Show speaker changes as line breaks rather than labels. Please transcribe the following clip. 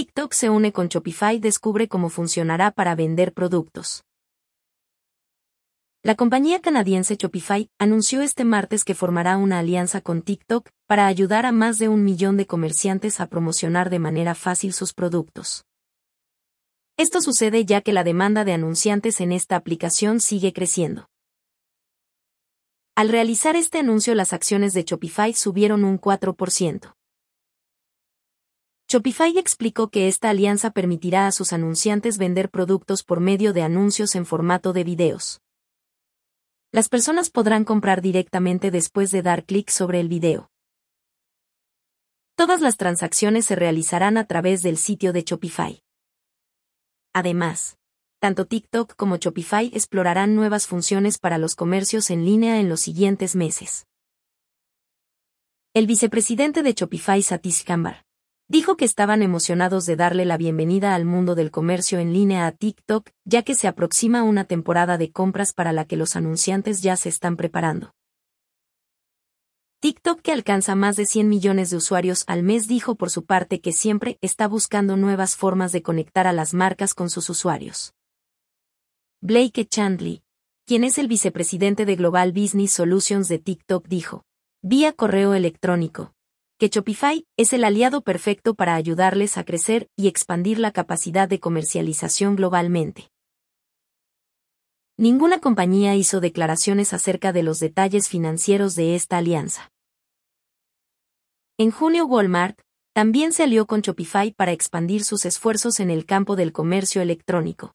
TikTok se une con Shopify descubre cómo funcionará para vender productos. La compañía canadiense Shopify anunció este martes que formará una alianza con TikTok para ayudar a más de un millón de comerciantes a promocionar de manera fácil sus productos. Esto sucede ya que la demanda de anunciantes en esta aplicación sigue creciendo. Al realizar este anuncio las acciones de Shopify subieron un 4%. Shopify explicó que esta alianza permitirá a sus anunciantes vender productos por medio de anuncios en formato de videos. Las personas podrán comprar directamente después de dar clic sobre el video. Todas las transacciones se realizarán a través del sitio de Shopify. Además, tanto TikTok como Shopify explorarán nuevas funciones para los comercios en línea en los siguientes meses. El vicepresidente de Shopify, Satish Kambar, dijo que estaban emocionados de darle la bienvenida al mundo del comercio en línea a TikTok, ya que se aproxima una temporada de compras para la que los anunciantes ya se están preparando. TikTok, que alcanza más de 100 millones de usuarios al mes, dijo por su parte que siempre está buscando nuevas formas de conectar a las marcas con sus usuarios. Blake Chandley, quien es el vicepresidente de Global Business Solutions de TikTok, dijo, vía correo electrónico, que Shopify es el aliado perfecto para ayudarles a crecer y expandir la capacidad de comercialización globalmente. Ninguna compañía hizo declaraciones acerca de los detalles financieros de esta alianza. En junio Walmart también se alió con Shopify para expandir sus esfuerzos en el campo del comercio electrónico.